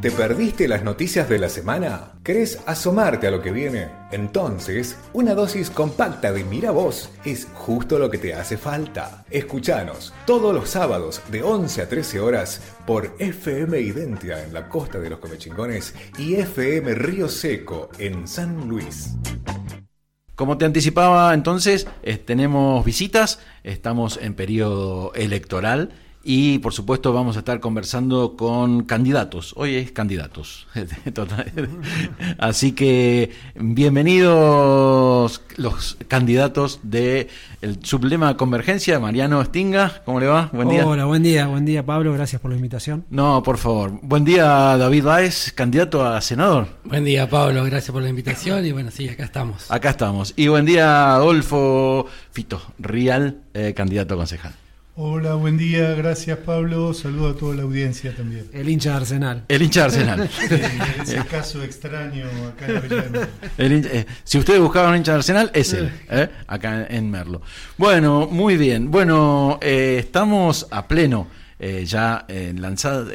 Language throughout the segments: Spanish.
¿Te perdiste las noticias de la semana? ¿Querés asomarte a lo que viene? Entonces, una dosis compacta de Mira Vos es justo lo que te hace falta. Escuchanos todos los sábados de 11 a 13 horas por FM Identia en la costa de los Comechingones y FM Río Seco en San Luis. Como te anticipaba, entonces eh, tenemos visitas, estamos en periodo electoral y por supuesto vamos a estar conversando con candidatos. Hoy es candidatos. Así que bienvenidos los candidatos de el Sublema Convergencia. Mariano Stinga, ¿cómo le va? Buen día. Hola, buen día, buen día Pablo, gracias por la invitación. No, por favor. Buen día David Baez, candidato a senador. Buen día Pablo, gracias por la invitación y bueno, sí, acá estamos. Acá estamos. Y buen día Adolfo Fito Rial, eh, candidato a concejal. Hola, buen día, gracias Pablo, saludo a toda la audiencia también. El hincha de Arsenal. El hincha de Arsenal. ese caso extraño acá en la Villa de Merlo. Eh, si ustedes buscaban un hincha de Arsenal, es él, eh, acá en Merlo. Bueno, muy bien. Bueno, eh, estamos a pleno ya lanzada.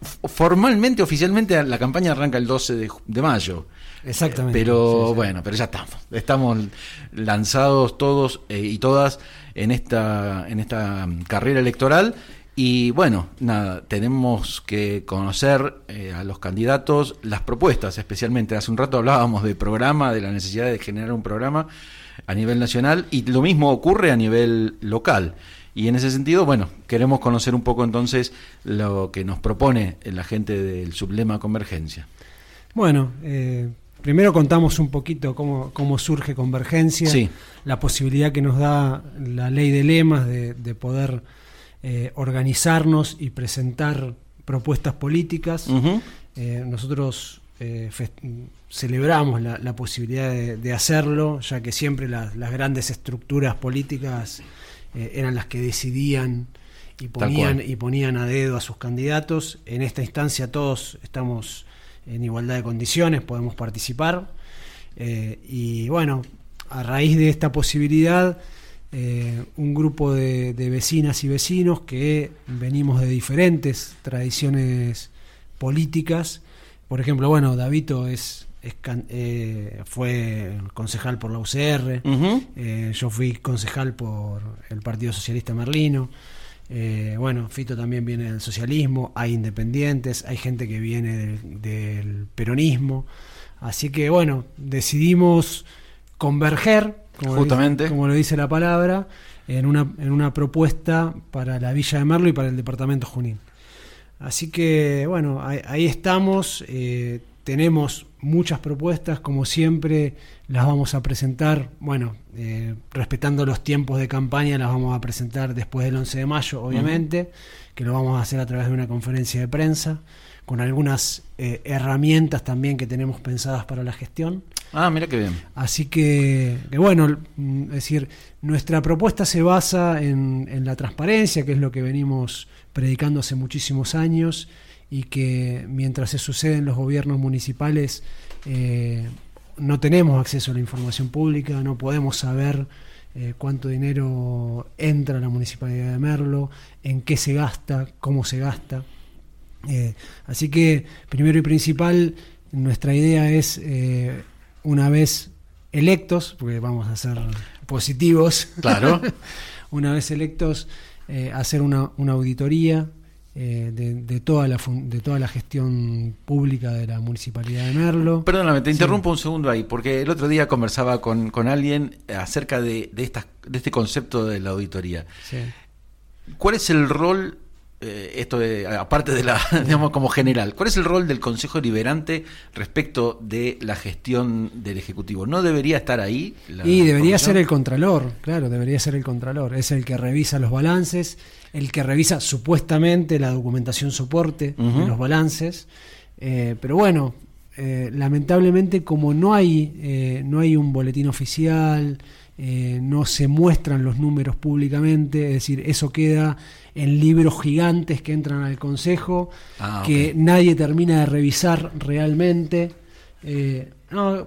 formalmente, oficialmente, la campaña arranca el 12 de, mayo. Exactamente. pero bueno, pero ya estamos. Estamos lanzados todos y todas en esta, en esta carrera electoral. Y bueno, nada, tenemos que conocer eh, a los candidatos las propuestas, especialmente. Hace un rato hablábamos de programa, de la necesidad de generar un programa a nivel nacional y lo mismo ocurre a nivel local. Y en ese sentido, bueno, queremos conocer un poco entonces lo que nos propone la gente del Sublema Convergencia. Bueno, eh, Primero contamos un poquito cómo, cómo surge Convergencia, la posibilidad que nos da la ley de lemas de, poder eh, organizarnos y presentar propuestas políticas. Eh, nosotros eh, celebramos la, posibilidad de, hacerlo, ya que siempre las grandes estructuras políticas eran las que decidían y ponían, y ponían a dedo a sus candidatos. En esta instancia todos estamos en igualdad de condiciones, podemos participar. Eh, y bueno, a raíz de esta posibilidad, eh, un grupo de, vecinas y vecinos que venimos de diferentes tradiciones políticas, por ejemplo, bueno, Davito es, eh, fue concejal por la UCR, yo fui concejal por el Partido Socialista Merlino. Eh, bueno, Fito también viene del socialismo, hay independientes, hay gente que viene del, peronismo. Así que bueno, decidimos converger, como, Justamente. como lo dice la palabra, en una, en una propuesta para la Villa de Merlo y para el Departamento Junín. Así que bueno, ahí, estamos. Eh, tenemos muchas propuestas, como siempre, las vamos a presentar, bueno, eh, respetando los tiempos de campaña, las vamos a presentar después del 11 de mayo, obviamente, que lo vamos a hacer a través de una conferencia de prensa, con algunas eh, herramientas también que tenemos pensadas para la gestión. Ah, mira qué bien. Así que, bueno, mm, es decir, nuestra propuesta se basa en, en la transparencia, que es lo que venimos predicando hace muchísimos años y que mientras se sucede en los gobiernos municipales eh, no tenemos acceso a la información pública, no podemos saber eh, cuánto dinero entra a la municipalidad de Merlo, en qué se gasta, cómo se gasta. Eh, así que, primero y principal, nuestra idea es, una vez electos, porque vamos a ser positivos, claro. una vez electos, hacer una, una auditoría eh, de, toda la, de toda la gestión pública de la municipalidad de Merlo. Perdóname, te interrumpo un segundo ahí, porque el otro día conversaba con, con alguien acerca de, de, estas, de este concepto de la auditoría. ¿Cuál es el rol eh, esto aparte de la, digamos, como general, ¿cuál es el rol del Consejo Liberante respecto de la gestión del Ejecutivo? ¿No debería estar ahí? y debería ser el Contralor, claro, debería ser el Contralor. Es el que revisa los balances, el que revisa supuestamente la documentación soporte de los balances. Eh, pero bueno, eh, lamentablemente como no hay, no hay un boletín oficial, no se muestran los números públicamente, es decir, eso queda en libros gigantes que entran al Consejo, ah, que nadie termina de revisar realmente. Eh, no,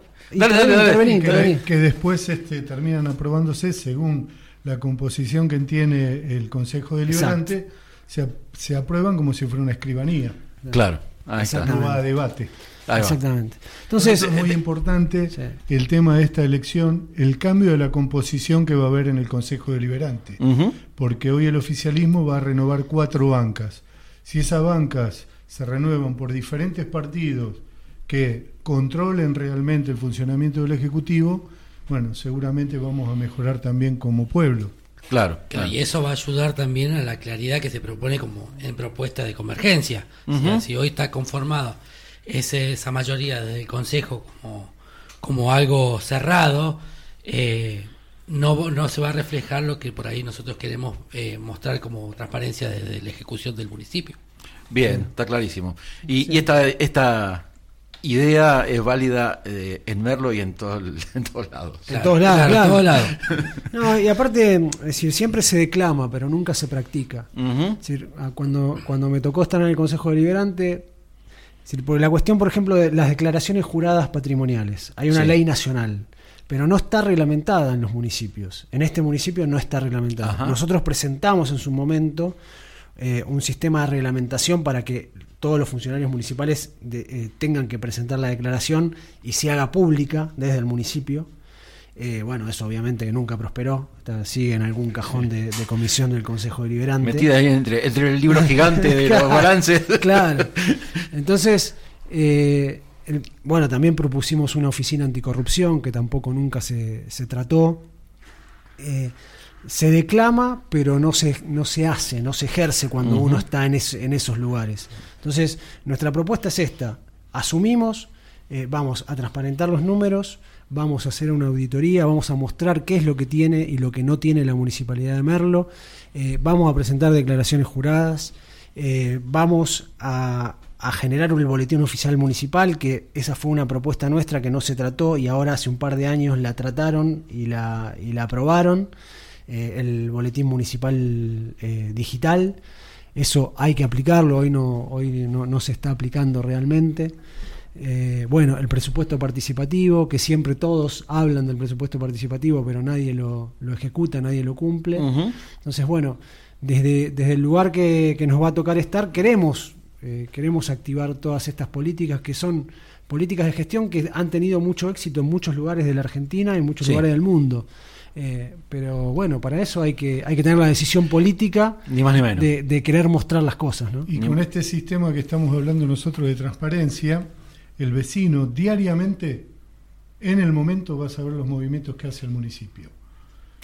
que, después este, terminan aprobándose según la composición que tiene el Consejo Deliberante, se, se aprueban como si fuera una escribanía. Claro. no va a debate. Exactamente. Entonces, es muy eh, importante el tema de esta elección, el cambio de la composición que va a haber en el Consejo Deliberante, porque hoy el oficialismo va a renovar cuatro bancas. Si esas bancas se renuevan por diferentes partidos que controlen realmente el funcionamiento del Ejecutivo, bueno, seguramente vamos a mejorar también como pueblo. Claro, Y eso va a ayudar también a la claridad que se propone como en propuesta de convergencia. si hoy está conformado ese, esa mayoría del Consejo como, como algo cerrado, eh, no, no se va a reflejar lo que por ahí nosotros queremos eh, mostrar como transparencia desde la ejecución del municipio. Bien, está clarísimo. Y, y esta, esta idea es válida eh, en Merlo y en, todo, en todos lados. En todos lados, claro. todos lados. no, y aparte, es decir, siempre se declama, pero nunca se practica. es decir, cuando, cuando me tocó estar en el Consejo Deliberante, es por la cuestión, por ejemplo, de las declaraciones juradas patrimoniales. Hay una ley nacional, pero no está reglamentada en los municipios. En este municipio no está reglamentada. Nosotros presentamos en su momento eh, un sistema de reglamentación para que todos los funcionarios municipales eh, tengan que presentar la declaración y se haga pública desde el municipio. Eh, bueno, eso obviamente que nunca prosperó, sigue en algún cajón de, comisión del Consejo Deliberante. Metida ahí entre, el libro gigante de los balances. claro. Entonces, eh, bueno, también propusimos una oficina anticorrupción que tampoco nunca se, se trató se declama, pero no se, no se hace, no se ejerce cuando uno está en, en, esos lugares. Entonces, nuestra propuesta es esta. Asumimos, eh, vamos a transparentar los números, vamos a hacer una auditoría, vamos a mostrar qué es lo que tiene y lo que no tiene la Municipalidad de Merlo, eh, vamos a presentar declaraciones juradas, eh, vamos a, a generar un boletín oficial municipal, que esa fue una propuesta nuestra que no se trató y ahora hace un par de años la trataron y la, y la aprobaron. Eh, el boletín municipal eh, digital. Eso hay que aplicarlo, hoy no, hoy no, se está aplicando realmente. Eh, bueno, el presupuesto participativo, que siempre todos hablan del presupuesto participativo, pero nadie lo, ejecuta, nadie lo cumple. Entonces, bueno, desde, desde el lugar que, nos va a tocar estar, queremos, queremos activar todas estas políticas que son políticas de gestión que han tenido mucho éxito en muchos lugares de la Argentina y en muchos lugares del mundo. Eh, pero bueno, para eso hay que, hay que tener la decisión política ni más ni menos. De, querer mostrar las cosas. Y con este sistema que estamos hablando nosotros de transparencia, el vecino diariamente, en el momento, va a saber los movimientos que hace el municipio.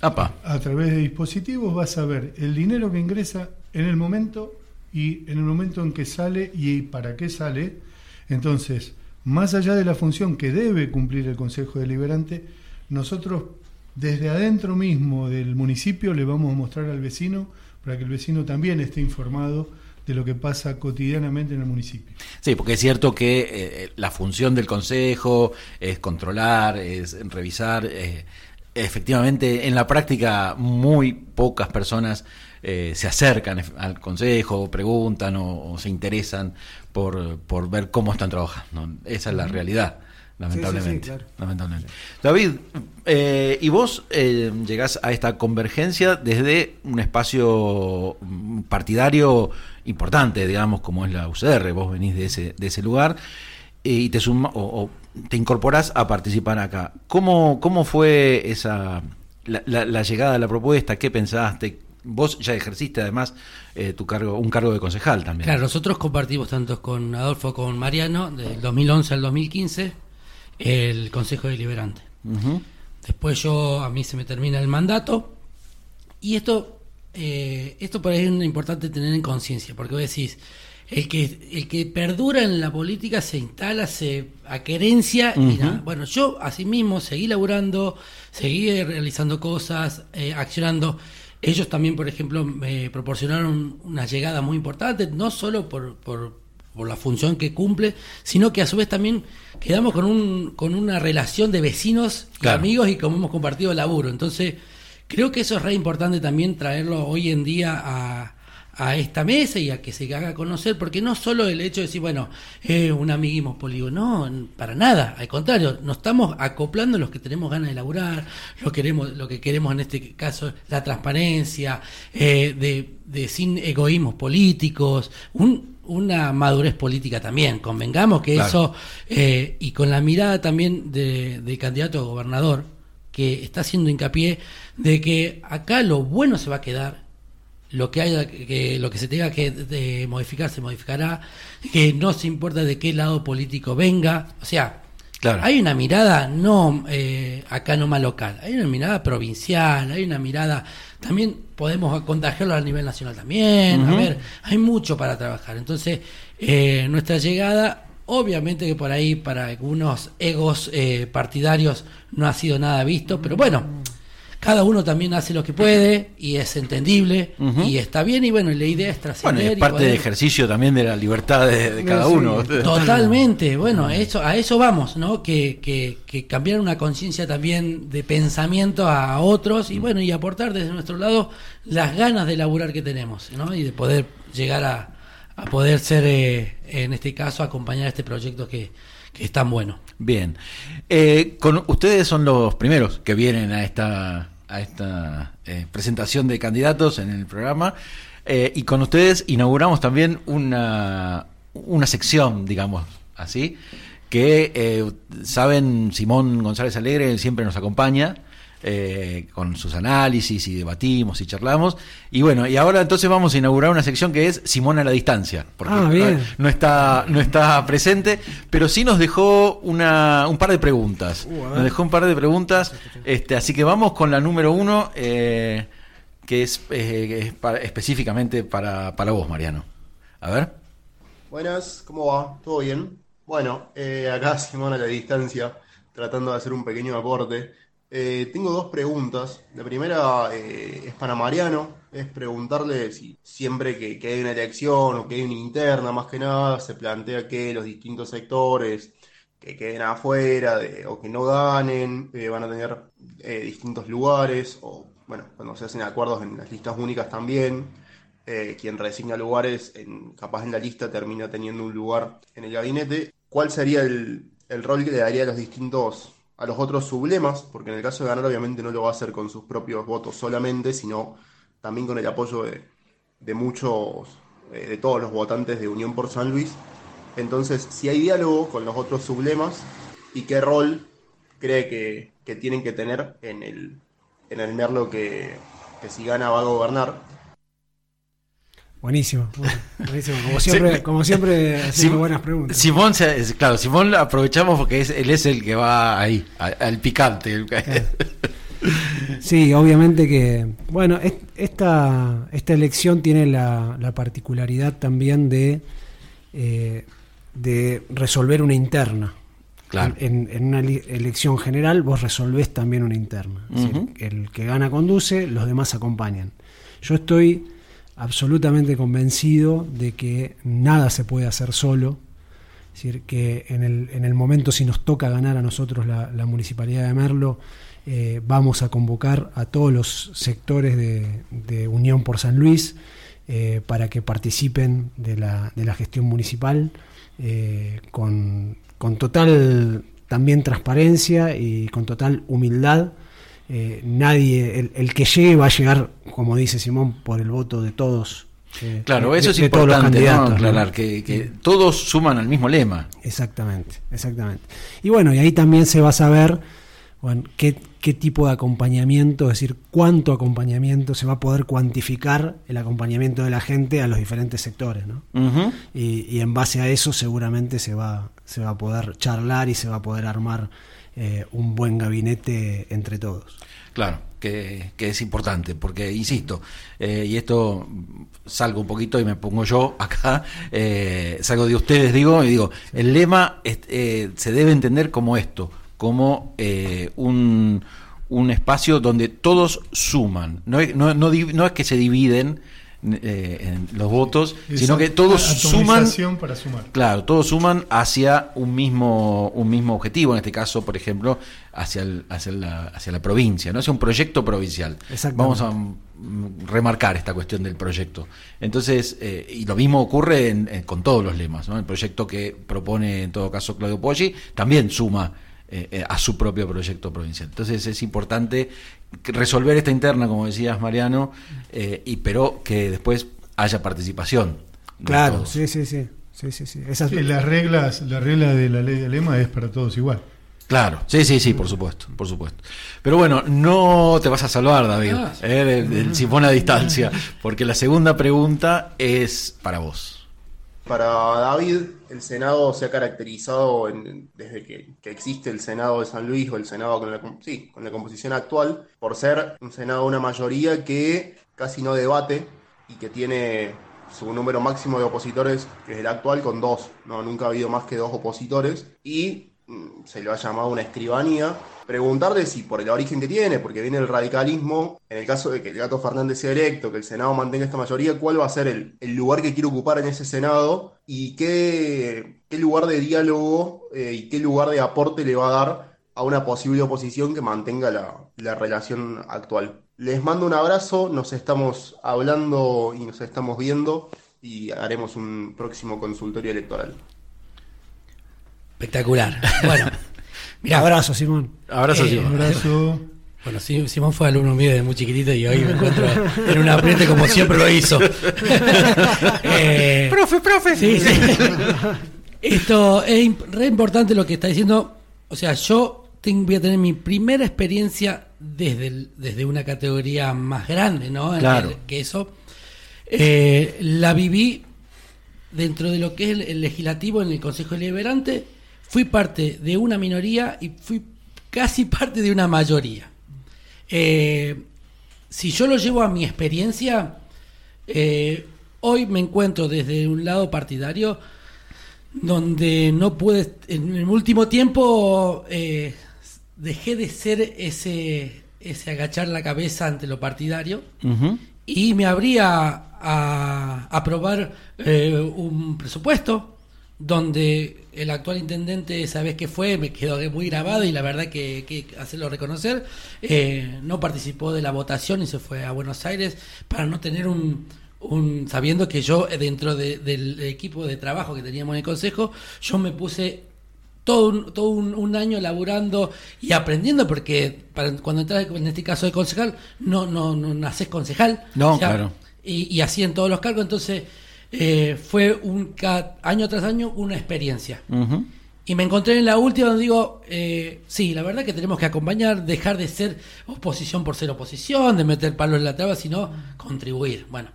A través de dispositivos va a saber el dinero que ingresa en el momento y en el momento en que sale y para qué sale. Entonces, más allá de la función que debe cumplir el Consejo Deliberante, nosotros desde adentro mismo del municipio le vamos a mostrar al vecino para que el vecino también esté informado de lo que pasa cotidianamente en el municipio. Sí, porque es cierto que eh, la función del consejo es controlar, es revisar. Eh, efectivamente, en la práctica muy pocas personas eh, se acercan al consejo, preguntan o, se interesan por, por, ver cómo están trabajando. Esa es la realidad lamentablemente. David, eh, y vos eh, llegás a esta convergencia desde un espacio mm, partidario importante, digamos, como es la UCR, vos venís de ese, de ese lugar eh, y te suma, o, te incorporás a participar acá. ¿Cómo, cómo fue esa la, llegada a la propuesta? ¿Qué pensaste? Vos ya ejerciste además tu cargo, un cargo de concejal también. Claro, nosotros compartimos tanto con Adolfo como con Mariano, del 2011 al 2015 el Consejo Deliberante. Después yo, a mí se me termina el mandato y esto, eh, esto por ahí es importante tener en conciencia, porque vos decís, el que, el que perdura en la política se instala, se querencia y nada. Bueno, yo asimismo seguí laburando, seguí realizando cosas, eh, accionando. Ellos también, por ejemplo, me proporcionaron una llegada muy importante, no solo por, por, por la función que cumple, sino que a su vez también quedamos con, un, con una relación de vecinos y amigos y como hemos compartido el laburo. Entonces, creo que eso es re importante también traerlo hoy en día a, a esta mesa y a que se haga conocer, porque no solo el hecho de decir, bueno, es un amiguismo polígono, no, para nada, al contrario, nos estamos acoplando los que tenemos ganas de laburar, lo, queremos, lo que queremos en este caso, la transparencia, eh, de, de sin egoísmos políticos, un, una madurez política también. Convengamos que eso, eh, y con la mirada también del de candidato a gobernador, que está haciendo hincapié de que acá lo bueno se va a quedar, lo que haya que lo que se tenga que modificar se modificará, que no se importa de qué lado político venga, o sea, hay una mirada no eh, acá nomás local, hay una mirada provincial, hay una mirada también podemos contagiarlo a nivel nacional también, a ver, hay mucho para trabajar. Entonces, eh, nuestra llegada Obviamente que por ahí para algunos egos eh, partidarios no ha sido nada visto, pero bueno, cada uno también hace lo que puede y es entendible y está bien y bueno, la idea es trascender. Bueno, es parte del ejercicio también de la libertad de, cada uno. Totalmente, bueno, eso, a eso vamos, ¿no? Que, que, que cambiar una conciencia también de pensamiento a otros y bueno, y aportar desde nuestro lado las ganas de laburar que tenemos, ¿no? Y de poder llegar a, a poder ser, eh, en este caso, acompañar este proyecto que, que es tan bueno. Bien, eh, con, ustedes son los primeros que vienen a esta a esta eh, presentación de candidatos en el programa. Eh, y con ustedes inauguramos también una, una sección, digamos así, que eh, saben, Simón González Alegre siempre nos acompaña. Eh, con sus análisis y debatimos y charlamos. Y bueno, y ahora entonces vamos a inaugurar una sección que es Simón a la distancia, porque ah, no, está, no está presente, pero sí nos dejó una, un par de preguntas. Uh, nos dejó un par de preguntas, este, así que vamos con la número uno, eh, que es, eh, específicamente para, para vos, Mariano. A ver. Buenas, ¿cómo va? ¿Todo bien? Bueno, acá Simón a la distancia, tratando de hacer un pequeño aporte. Eh, tengo dos preguntas. La primera eh, es para Mariano, es preguntarle si siempre que, hay una elección o que hay una interna, más que nada, se plantea que los distintos sectores que queden afuera o que no ganen eh, van a tener distintos lugares, o bueno, cuando se hacen acuerdos en las listas únicas también, quien resigna lugares, en, capaz en la lista termina teniendo un lugar en el gabinete. ¿Cuál sería el, el rol que le daría a los distintos a los otros sublemas, porque en el caso de ganar obviamente no lo va a hacer con sus propios votos solamente, sino también con el apoyo de, muchos, eh, de todos los votantes de Unión por San Luis. Entonces, si hay diálogo con los otros sublemas y qué rol cree que, tienen que tener en el, en el Merlo que, que si gana va a gobernar, Buenísimo, buenísimo. Como siempre, como siempre haciendo buenas preguntas. Simón, claro, Simón aprovechamos porque es, él es el que va ahí, al, picante. Sí, obviamente que, bueno, esta, esta elección tiene la, particularidad también de, eh, de resolver una interna. Claro. En, una elección general vos resolvés también una interna. el que gana conduce, los demás acompañan. Yo estoy absolutamente convencido de que nada se puede hacer solo. Es decir, que en el, en el momento si nos toca ganar a nosotros la, Municipalidad de Merlo, eh, vamos a convocar a todos los sectores de, Unión por San Luis eh, para que participen de la, de la gestión municipal eh, con, con total también transparencia y con total humildad eh, nadie, el, que llegue va a llegar, como dice Simón, por el voto de todos. Eh, claro, eso es importante, aclarar, que, todos suman al mismo lema. Exactamente, exactamente. Y bueno, y ahí también se va a saber bueno, qué, tipo de acompañamiento, es decir, cuánto acompañamiento se va a poder cuantificar el acompañamiento de la gente a los diferentes sectores, ¿no? y, en base a eso seguramente se va, se va a poder charlar y se va a poder armar eh, un buen gabinete entre todos. Claro, que, es importante, porque, insisto, eh, y esto salgo un poquito y me pongo yo acá, eh, salgo de ustedes, digo, y digo, el lema se debe entender como esto, como un, un espacio donde todos suman, no, no, no es que se dividen, eh, en los votos, sino que todos suman. Para sumar. Claro, todos suman hacia un mismo, un mismo objetivo, en este caso, por ejemplo, hacia, hacia, la, hacia la provincia, ¿no? hacia un proyecto provincial. Vamos a remarcar esta cuestión del proyecto. Entonces, eh, y lo mismo ocurre con todos los lemas. ¿no? El proyecto que propone, en todo caso, Claudio Poggi también suma eh, eh, a su propio proyecto provincial. Entonces es importante resolver esta interna, como decías Mariano, eh, y pero que después haya participación Claro, sí, sí, sí. Sí, sí, sí. las reglas, la regla de la ley de lema es para todos igual. Claro, sí, sí, sí, por supuesto, por supuesto. Pero bueno, no te vas a salvar, David, ah, eh, del, sifón a distancia, porque la segunda pregunta es para vos. Para David, el Senado se ha caracterizado desde que, existe el Senado de San Luis o el Senado con la, sí, con la composición actual por ser un Senado de una mayoría que casi no debate y que tiene su número máximo de opositores, que es el actual, con dos. No, nunca ha habido más que dos opositores. Y Mm, se lo ha llamado una escribanía, preguntarle si por el origen que tiene, porque viene el radicalismo, en el caso de que el gato Fernández sea electo, que el Senado mantenga esta mayoría, cuál va a ser el, lugar que quiere ocupar en ese Senado y qué, qué lugar de diálogo eh, y qué lugar de aporte le va a dar a una posible oposición que mantenga la, la relación actual. Les mando un abrazo, nos estamos hablando y nos estamos viendo y haremos un próximo consultorio electoral. Espectacular. Bueno, mira. Abrazo, Simón. Abrazo, Simón. Abrazo. Bueno, Simón fue alumno mío desde muy chiquitito y hoy me encuentro en un aprende como siempre lo hizo. Eh, profe, profe. Sí, sí. Esto es re importante lo que está diciendo. O sea, yo tengo, voy a tener mi primera experiencia desde, desde una categoría más grande, ¿no? Claro. que eso. Eh, la viví dentro de lo que es el legislativo en el Consejo Deliberante fui parte de una minoría y fui casi parte de una mayoría. Eh, si yo lo llevo a mi experiencia, eh, hoy me encuentro desde un lado partidario donde no pude, en el último tiempo eh, dejé de ser ese, ese agachar la cabeza ante lo partidario y me abría a aprobar un presupuesto donde el actual intendente, sabes que fue, me quedó muy grabado y la verdad que, que hacerlo reconocer, eh, no participó de la votación y se fue a Buenos Aires para no tener un, un sabiendo que yo dentro del equipo de trabajo que teníamos en el consejo, yo me puse todo un, todo un, año laburando y aprendiendo porque cuando entras en este caso de concejal no no no naces concejal. No claro. y, y así en todos los cargos. Entonces eh, fue un año tras año una experiencia. Y me encontré en la última donde digo, eh, sí, la verdad que tenemos que acompañar, dejar de ser oposición por ser oposición, de meter palos en la traba, sino contribuir. Bueno,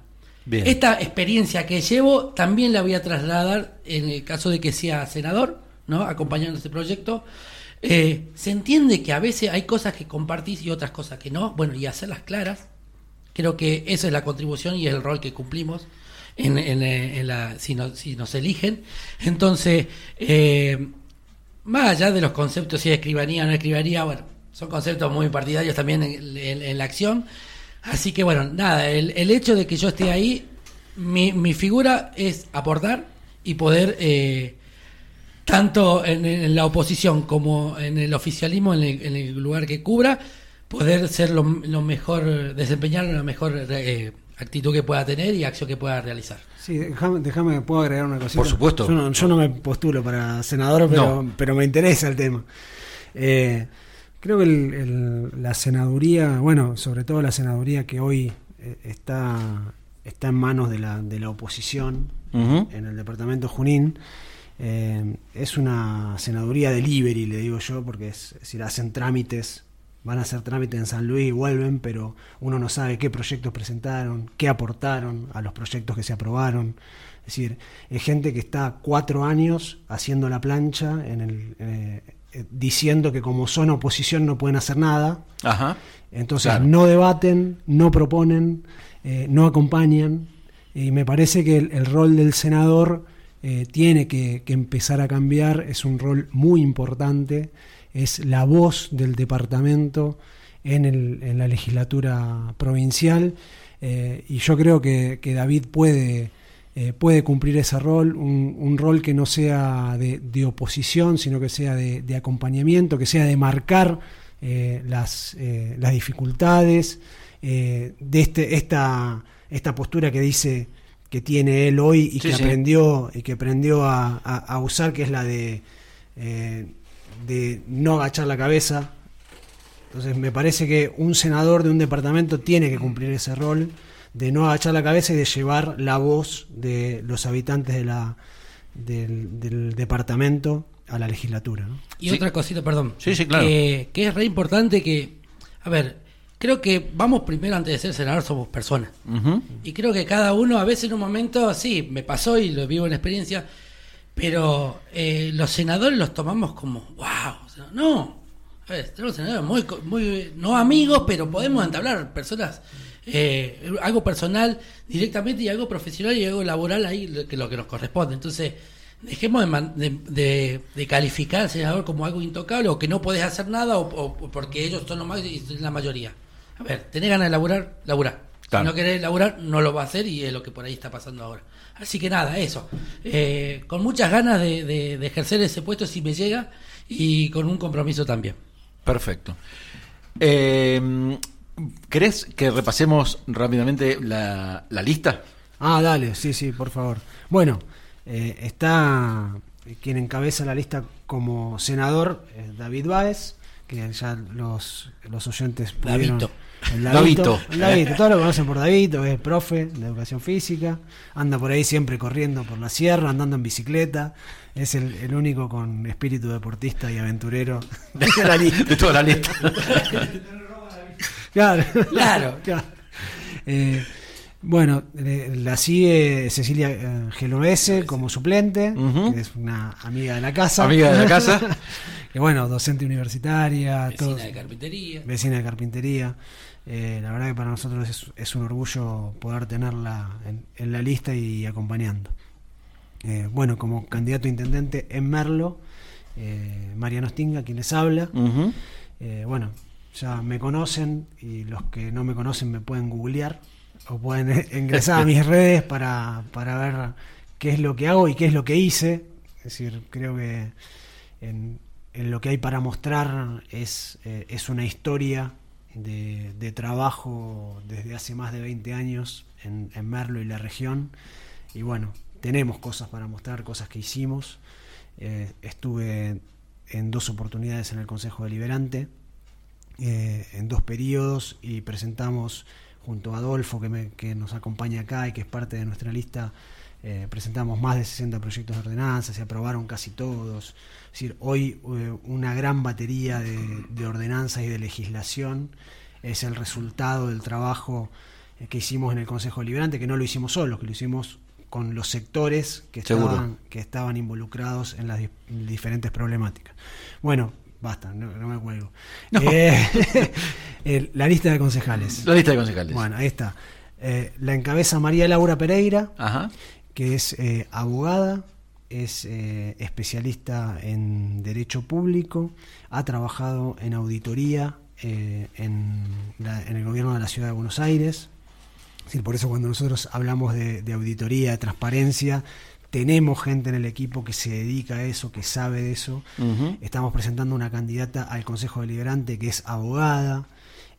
esta experiencia que llevo también la voy a trasladar en el caso de que sea senador, ¿no? Acompañando este proyecto. Eh, se entiende que a veces hay cosas que compartís y otras cosas que no, bueno, y hacerlas claras. Creo que esa es la contribución y el rol que cumplimos en, en, la, si, si, nos eligen. Entonces, eh, más allá de los conceptos, si es escribanía o no escribanía, bueno, son conceptos muy partidarios también en, la acción. Así que bueno, nada, el, el, hecho de que yo esté ahí, mi, mi figura es aportar y poder, eh, tanto en, la oposición como en el oficialismo, en el, lugar que cubra, poder ser lo, lo mejor, desempeñar lo mejor eh, actitud que pueda tener y acción que pueda realizar. Sí, déjame, déjame puedo agregar una cosita. Por supuesto. Yo no, me postulo para senador, pero, pero me interesa el tema. Eh, creo que la senaduría, bueno, sobre todo la senaduría que hoy eh, está, está en manos de la, de la oposición en el departamento Junín, eh, es una senaduría delivery, le digo yo, porque es, es decir, hacen trámites van a hacer trámite en San Luis y vuelven, pero uno no sabe qué proyectos presentaron, qué aportaron a los proyectos que se aprobaron. Es decir, es gente que está cuatro años haciendo la plancha, en el, eh, diciendo que como son oposición no pueden hacer nada. Entonces no debaten, no proponen, eh, no acompañan. Y me parece que el, rol del senador eh, tiene que, que empezar a cambiar, es un rol muy importante es la voz del departamento en, el, en la legislatura provincial eh, y yo creo que, David puede, eh, puede cumplir ese rol, un, rol que no sea de, oposición, sino que sea de, acompañamiento, que sea de marcar eh, las, las, dificultades, de este, esta, esta postura que dice que tiene él hoy y que aprendió y que aprendió a, a, usar, que es la de de no agachar la cabeza. Entonces me parece que un senador de un departamento tiene que cumplir ese rol de no agachar la cabeza y de llevar la voz de los habitantes de la, del, departamento a la legislatura. Y otra cosita, perdón. Sí, sí, claro. que es re importante que, a ver, creo que vamos primero antes de ser senador somos personas. Y creo que cada uno a veces en un momento, sí, me pasó y lo vivo en experiencia, pero eh, los senadores los tomamos como, wow, no. A ver, tenemos senadores muy, muy, no amigos, pero podemos entablar personas eh, algo personal directamente y algo profesional y algo laboral ahí, que lo que nos corresponde. Entonces, dejemos de, de, calificar al senador como algo intocable o que no podés hacer nada o, porque ellos son los más y son la mayoría. A ver, tenés ganas de laburar, laburar. Si no querés laburar, no lo va a hacer y es lo que por ahí está pasando ahora. Así que nada, eso. Eh, con muchas ganas de, de ejercer ese puesto si me llega y con un compromiso también. Perfecto. Eh, ¿Querés que repasemos rápidamente la, lista? Ah, dale, sí, sí, por favor. Bueno, eh, está quien encabeza la lista como senador, David Báez, que ya los, los oyentes pudieron... El Davito. todos lo conocen por Davito, es profe de educación física, anda por ahí siempre corriendo por la sierra, andando en bicicleta, es el, único con espíritu deportista y aventurero de, la lista. de toda la lista. Claro, claro. Eh, bueno, la sigue Cecilia eh, Genovese como suplente, que es una amiga de la casa. Amiga de la casa. que bueno, docente universitaria. Vecina de carpintería. Vecina de carpintería. Eh, la verdad que para nosotros es, un orgullo poder tenerla en, la lista y acompañando. bueno, como candidato a intendente en Merlo, Mariano Stinga, quien les habla. bueno, ya me conocen y los que no me conocen me pueden googlear o pueden ingresar a mis redes para, para ver qué es lo que hago y qué es lo que hice. Es decir, creo que en, lo que hay para mostrar es, eh, es una historia de, trabajo desde hace más de 20 años en, Merlo y la región. Y bueno, tenemos cosas para mostrar, cosas que hicimos. Eh, estuve en dos oportunidades en el Consejo Deliberante eh, en dos periodos y presentamos junto a Adolfo que, que, nos acompaña acá y que es parte de nuestra lista, eh, presentamos más de 60 proyectos de ordenanza, se aprobaron casi todos. Es decir, hoy eh, una gran batería de, de ordenanzas y de legislación es el resultado del trabajo que hicimos en el Consejo Liberante, que no lo hicimos solos, que lo hicimos con los sectores que estaban, que estaban involucrados en las diferentes problemáticas. Bueno, Basta, no, me cuelgo. Eh, la lista de concejales. La lista de concejales. Bueno, ahí está. Eh, la encabeza María Laura Pereira, que es eh, abogada, es especialista en derecho público, ha trabajado en auditoría en, en, el gobierno de la ciudad de Buenos Aires. por eso cuando nosotros hablamos de, de auditoría, de transparencia, tenemos gente en el equipo que se dedica a eso, que sabe de eso. Estamos presentando una candidata al Consejo Deliberante que es abogada,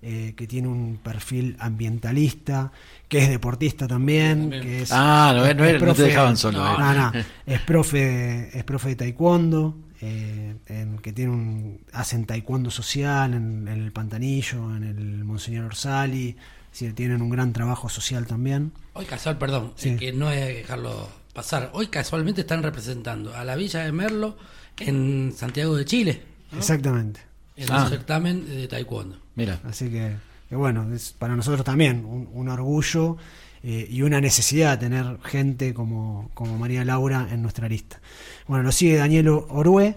eh, que tiene un perfil ambientalista, que es deportista también, que es, ah, no, no, te dejaban solo. Eh. es profe, es profe de taekwondo, eh, que tiene un, hacen taekwondo social en, el Pantanillo, en el Monseñor Orsali, es tienen un gran trabajo social también. Hoy casual, perdón, que no es dejarlo pasar. Hoy casualmente están representando a la Villa de Merlo en Santiago de Chile. Exactamente. En un certamen de taekwondo. Mira. Así que, bueno, es para nosotros también un, orgullo eh, y una necesidad de tener gente como, como María Laura en nuestra lista. Bueno, lo sigue Daniel Orue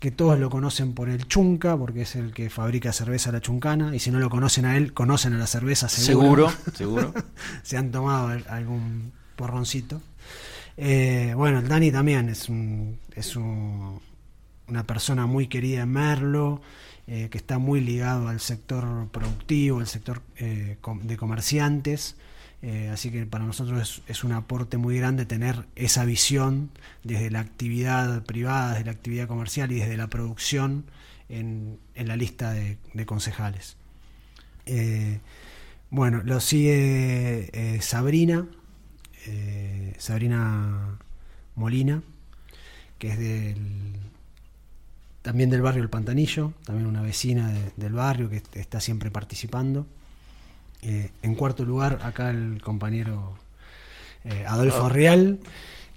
que todos lo conocen por el Chunca, porque es el que fabrica cerveza la chuncana, y si no lo conocen a él, conocen a la cerveza seguro. Seguro, seguro. Se han tomado algún porroncito. Eh, bueno, el Dani también es, una persona muy querida en Merlo, eh, que está muy ligado al sector productivo, al sector eh, de comerciantes. así que para nosotros es, un aporte muy grande tener esa visión desde la actividad privada, desde la actividad comercial y desde la producción en, la lista de, concejales. bueno, lo sigue Sabrina, eh, Sabrina Molina, que es del también del barrio El Pantanillo, también una vecina del barrio que está siempre participando. en cuarto lugar, acá el compañero Adolfo ah. Real,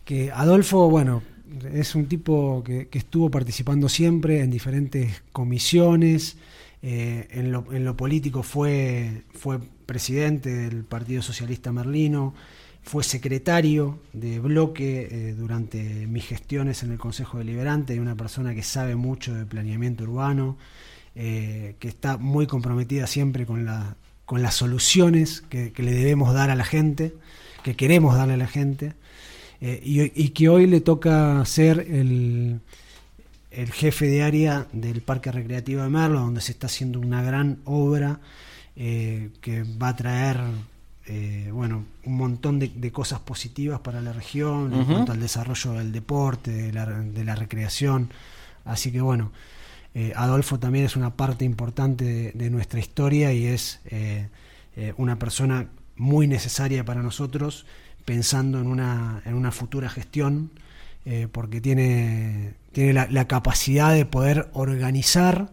que Adolfo, bueno, es un tipo que, estuvo participando siempre en diferentes comisiones, en, lo, en, lo, político fue, fue presidente del Partido Socialista Merlino, fue secretario de bloque eh, durante mis gestiones en el Consejo Deliberante, una persona que sabe mucho de planeamiento urbano, eh, que está muy comprometida siempre con, con las soluciones que, le debemos dar a la gente, que queremos darle a la gente, eh, y, que hoy le toca ser el, el jefe de área del Parque Recreativo de Merlo, donde se está haciendo una gran obra que va a traer eh, bueno, un montón de, cosas positivas para la región en cuanto al desarrollo del deporte, de la, recreación. Así que bueno, eh, Adolfo también es una parte importante de, nuestra historia y es eh, una persona muy necesaria para nosotros pensando en una, en una futura gestión, porque tiene, tiene la, capacidad de poder organizar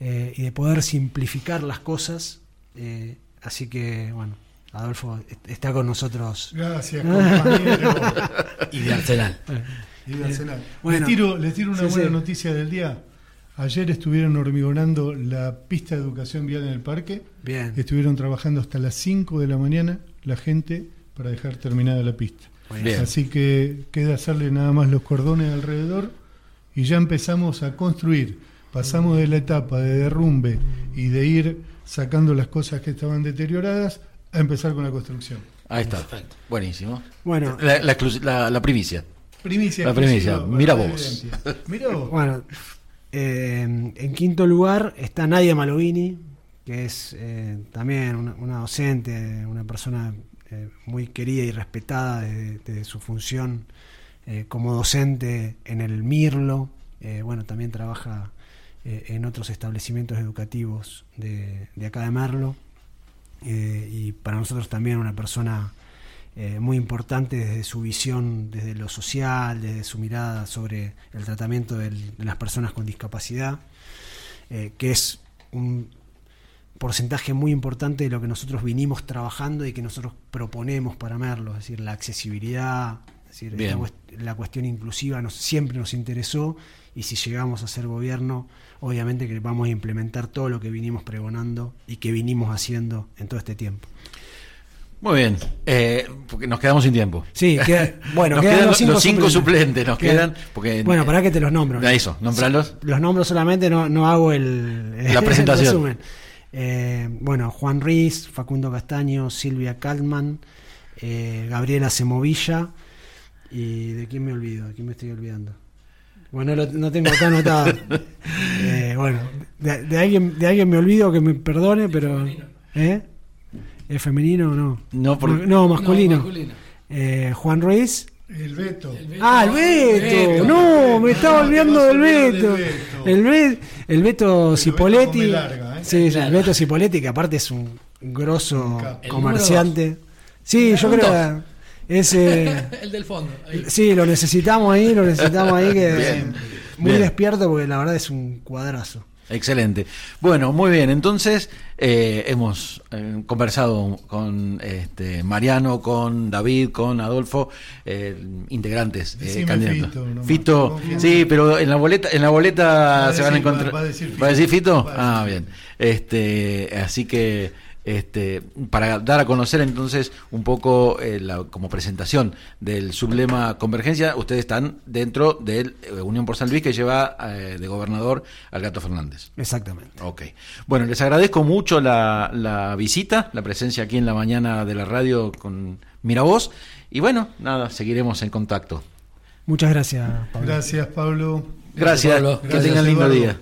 y de poder simplificar las cosas. así que bueno, Adolfo está con nosotros. Gracias, compañero. y de Arsenal. Y de Arsenal. les, tiro, una buena noticia del día. Ayer estuvieron hormigonando la pista de educación vial en el parque. Bien. Estuvieron trabajando hasta las 5 de la mañana la gente para dejar terminada la pista. Así que queda hacerle nada más los cordones alrededor y ya empezamos a construir. Pasamos de la etapa de derrumbe y de ir sacando las cosas que estaban deterioradas a empezar con la construcción. Ahí está. Buenísimo. Bueno, la, la, primicia. Primicia. La primicia. Mira vos. Mira vos. Bueno, eh, en quinto lugar está Nadia Malovini, que es eh, también una, docente, una persona eh, muy querida y respetada de, su función como docente en el Mirlo. bueno, también trabaja en otros establecimientos educativos de, de acá de Merlo. Eh, y para nosotros también una persona eh, muy importante desde su visión, desde lo social, desde su mirada sobre el tratamiento de las personas con discapacidad, eh, que es un porcentaje muy importante de lo que nosotros vinimos trabajando y que nosotros proponemos para Merlo, es decir, la accesibilidad, la, cuestión inclusiva nos, siempre nos interesó y si llegamos a ser gobierno, obviamente que vamos a implementar todo lo que vinimos pregonando y que vinimos haciendo en todo este tiempo. Muy bien, eh, porque nos quedamos sin tiempo. Sí, bueno, quedan, los cinco, suplentes. nos quedan. Porque, bueno, para que te los nombro. Eso, nombralos. Los nombro solamente, no, no hago el, la presentación. Eh, bueno, Juan Riz, Facundo Castaño, Silvia Kalman, eh, Gabriela Semovilla. ¿Y de quién me olvido? ¿De quién me estoy olvidando? Bueno, no tengo acá anotado. Eh, bueno, de, alguien, de alguien me olvido que me perdone, pero. ¿Eh? ¿Es femenino o no? No, no masculino. Eh, Juan Ruiz. El Beto. Ah, el Beto. No, me estaba olvidando del Beto. El, Beto, el Beto Cipoletti. ¿eh? Sí, el Beto Cipoletti, que aparte es un grosso comerciante. Sí, yo creo que ese, el del fondo. Sí, lo necesitamos ahí, lo necesitamos ahí, que muy despierto porque la verdad es un cuadrazo. Excelente. Bueno, muy bien. Entonces, eh, hemos eh, conversado con este, Mariano, con David, con Adolfo, eh, integrantes, candidatos. Fito, sí, pero en la boleta, en la boleta se van a encontrar. Va, a decir Fito. ah, bien. Este, así que este, para dar a conocer entonces un poco eh, como presentación del sublema convergencia, ustedes están dentro de eh, Unión por San Luis que lleva eh, de gobernador al Gato Fernández. Exactamente. Ok. Bueno, les agradezco mucho la, la visita, la presencia aquí en la mañana de la radio con Miravoz y bueno, nada, seguiremos en contacto. Muchas gracias, Pablo. Gracias, Pablo. Gracias, que tengan lindo día.